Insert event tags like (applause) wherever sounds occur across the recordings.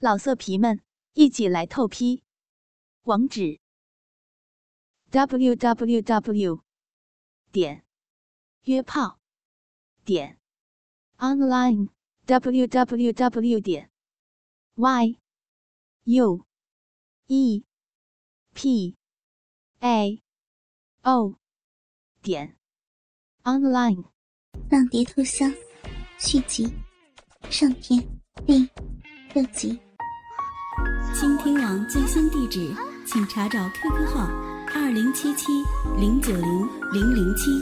老色皮们，一起来透批！网址：w w w 点约炮点 online w w w 点 y u e p a o 点 online。浪蝶偷香续集上篇第六集。倾听网最新地址，请查找 QQ 号二零七七零九零零零七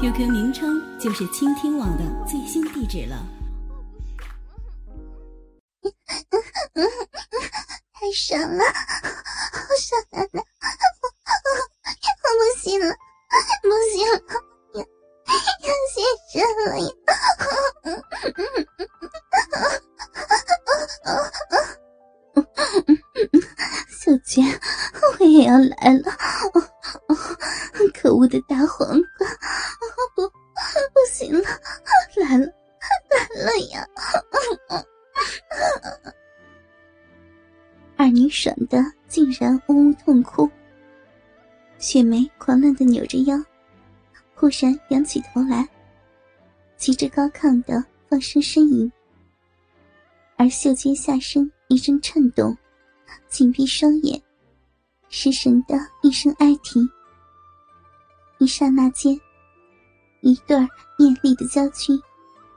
，QQ 名称就是倾听网的最新地址了。(laughs) 太爽了，好爽奶奶，要来了！可恶的大黄瓜，不，不行了，来了，来了呀！二女爽的竟然呜呜痛哭，雪梅狂乱的扭着腰，忽然仰起头来，急着高亢的放声呻吟，而秀娟下身一阵颤动，紧闭双眼，失神的一声哀啼。一刹那间，一对艳丽的娇躯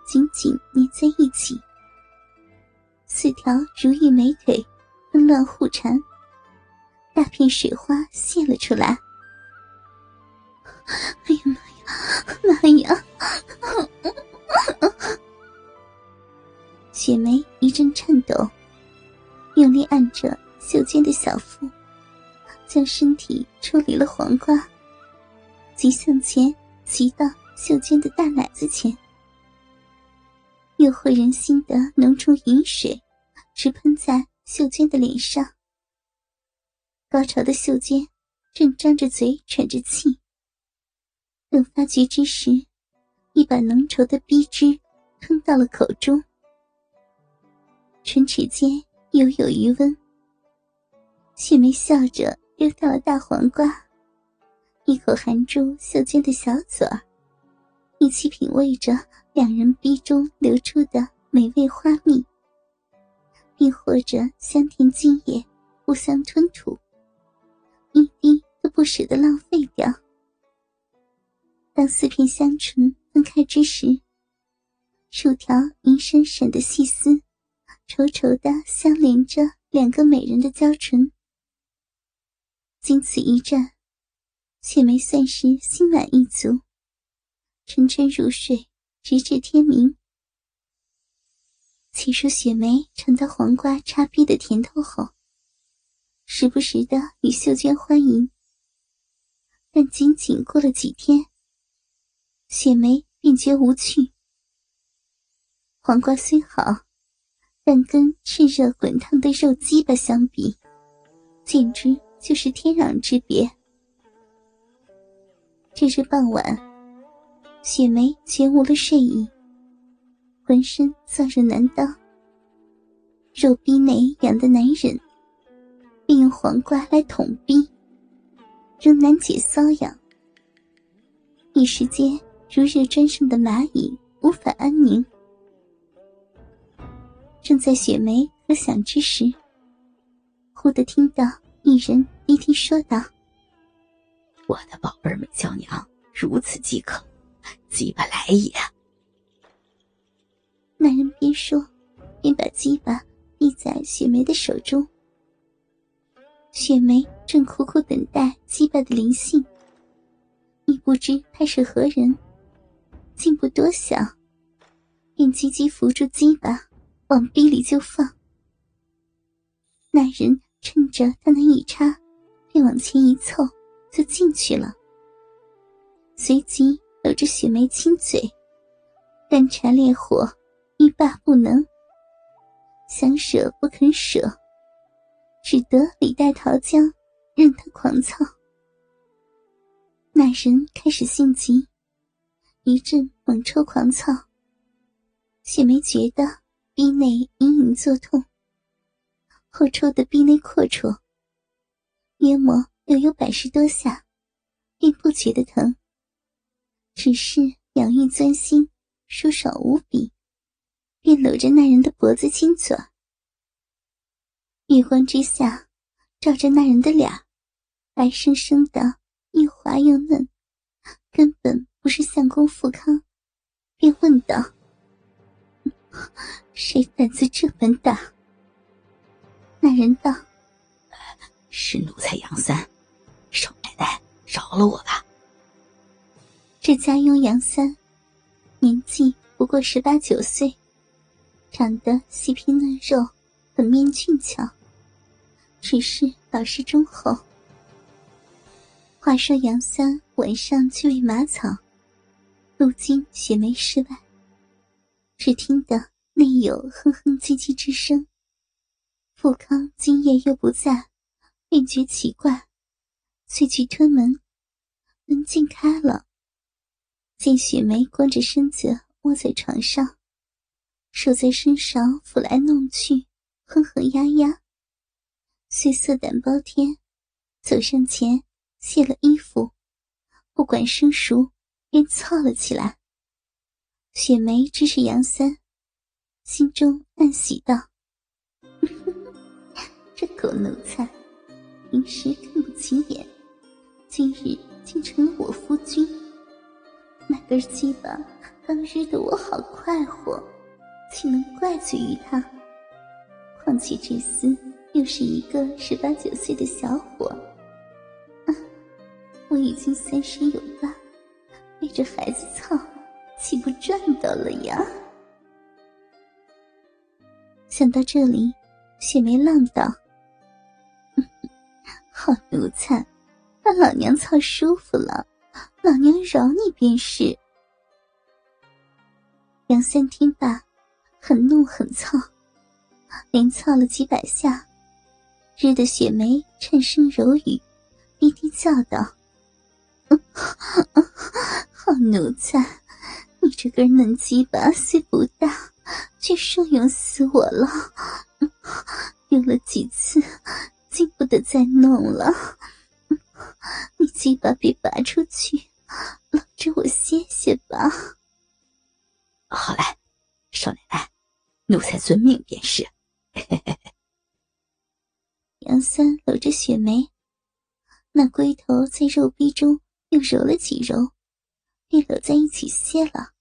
紧紧粘在一起，四条如玉美腿。纷乱互缠，大片水花泄了出来。(laughs) 哎呀妈呀，妈呀！雪梅一阵颤抖，用力按着秀娟的小腹，将身体抽离了黄瓜，急向前骑到秀娟的大奶子前。诱惑人心的浓稠饮水，直喷在。秀娟的脸上，高潮的秀娟正张着嘴喘着气。等发觉之时，一把浓稠的逼汁吞到了口中，唇齿间犹有余温。雪梅笑着丢掉了大黄瓜，一口含住秀娟的小嘴，一起品味着两人逼中流出的美味花蜜。亦或者香甜精液互相吞吐，一滴都不舍得浪费掉。当四片香唇分开之时，数条银闪闪的细丝，稠稠的相连着两个美人的娇唇。经此一战，雪梅算是心满意足，沉沉入睡，直至天明。起初，雪梅尝到黄瓜插逼的甜头后，时不时的与秀娟欢迎。但仅仅过了几天，雪梅便觉无趣。黄瓜虽好，但跟炽热滚烫的肉鸡巴相比，简直就是天壤之别。这日傍晚，雪梅全无了睡意。浑身燥热难当，肉逼内痒的难忍，并用黄瓜来捅逼，仍难解瘙痒。一时间如热砖上的蚂蚁，无法安宁。正在雪梅可想之时，忽地听到一人低低说道：“我的宝贝美娇娘如此饥渴，鸡巴来也。”那人边说，边把鸡巴递在雪梅的手中。雪梅正苦苦等待鸡巴的灵性，亦不知他是何人，竟不多想，便急急扶住鸡巴，往逼里就放。那人趁着他那一插，便往前一凑，就进去了。随即搂着雪梅亲嘴，干柴烈火。欲罢不能，想舍不肯舍，只得李代桃僵，任他狂操。那人开始性急，一阵猛抽狂操。雪梅觉得逼内隐隐作痛，后抽的臂内阔绰，约莫又有百十多下，并不觉得疼，只是痒欲钻心，舒爽无比，便搂着那人的脖子亲嘴。月光之下，照着那人的脸，白生生的，又滑又嫩，根本不是相公富康，便问道：“谁胆子这般大？”那人道：“是奴才杨三，少奶奶饶了我吧。”这家佣杨三，年纪不过十八九岁，长得细皮嫩肉，粉面俊俏。只是老实忠厚。话说杨三晚上去喂马草，路经雪梅室外，只听得内有哼哼唧唧之声。富康今夜又不在，便觉奇怪，遂去推门，门竟开了。见雪梅光着身子窝在床上，手在身上抚来弄去，哼哼呀呀。遂色胆包天，走上前卸了衣服，不管生熟，便操了起来。雪梅知是杨三，心中暗喜道：“ (laughs) 这狗奴才，平时看不起眼，今日竟成了我夫君。那根鸡巴当日的我好快活，岂能怪罪于他？况且这厮……”又是一个十八九岁的小伙，我已经三十有八，背着孩子操，岂不赚到了呀？想到这里，雪梅浪道：“好奴才，让老娘操舒服了，老娘饶你便是。”杨三听罢，很怒很操，连操了几百下。日的雪梅颤声柔语，低低叫道：“好奴才，你这根嫩鸡巴虽不大，却受用死我了。用了几次，竟不得再弄了。(laughs) 你鸡巴别拔出去，搂着我歇歇吧。”好嘞，少奶奶，奴才遵命便是。(laughs) 杨三搂着雪梅，那龟头在肉壁中又揉了几揉，便搂在一起歇了。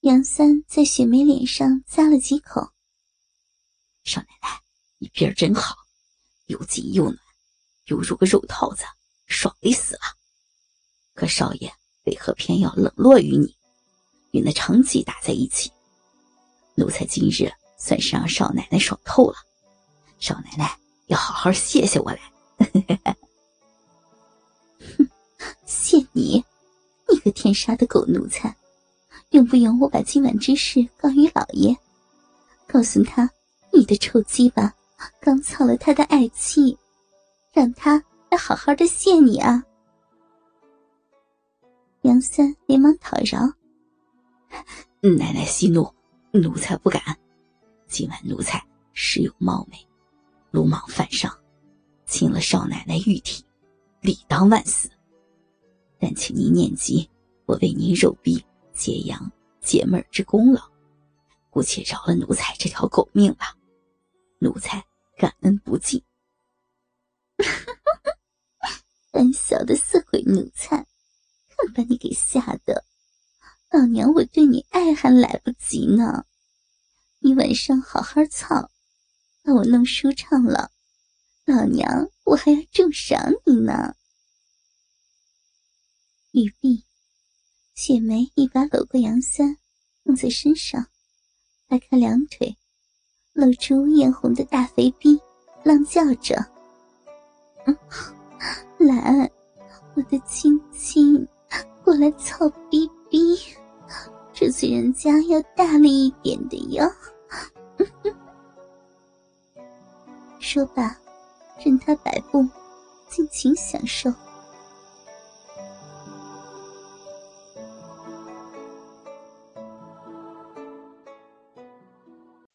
杨三在雪梅脸上咂了几口。少奶奶，你皮儿真好，又紧又暖，犹如个肉套子，爽的死了。可少爷为何偏要冷落于你，与那长戟打在一起？奴才今日算是让少奶奶爽透了。少奶奶要好好谢谢我来，(laughs) 哼，谢你，你个天杀的狗奴才！用不用我把今晚之事告于老爷，告诉他你的臭鸡巴刚操了他的爱妻，让他来好好的谢你啊！杨三连忙讨饶：“奶奶息怒，奴才不敢。今晚奴才实有冒昧。”鲁莽犯上，侵了少奶奶玉体，理当万死。但请您念及我为您肉逼解阳解闷之功劳，姑且饶了奴才这条狗命吧。奴才感恩不尽。胆小的色鬼奴才，看把你给吓的！老娘我对你爱还来不及呢，你晚上好好操。把我弄舒畅了，老娘我还要重赏你呢。语毕，雪梅一把搂过杨三，放在身上，掰开两腿，露出艳红的大肥逼，浪叫着：“来，我的亲亲，过来操逼逼，这次人家要大力一点的哟。”说罢，任他摆布，尽情享受。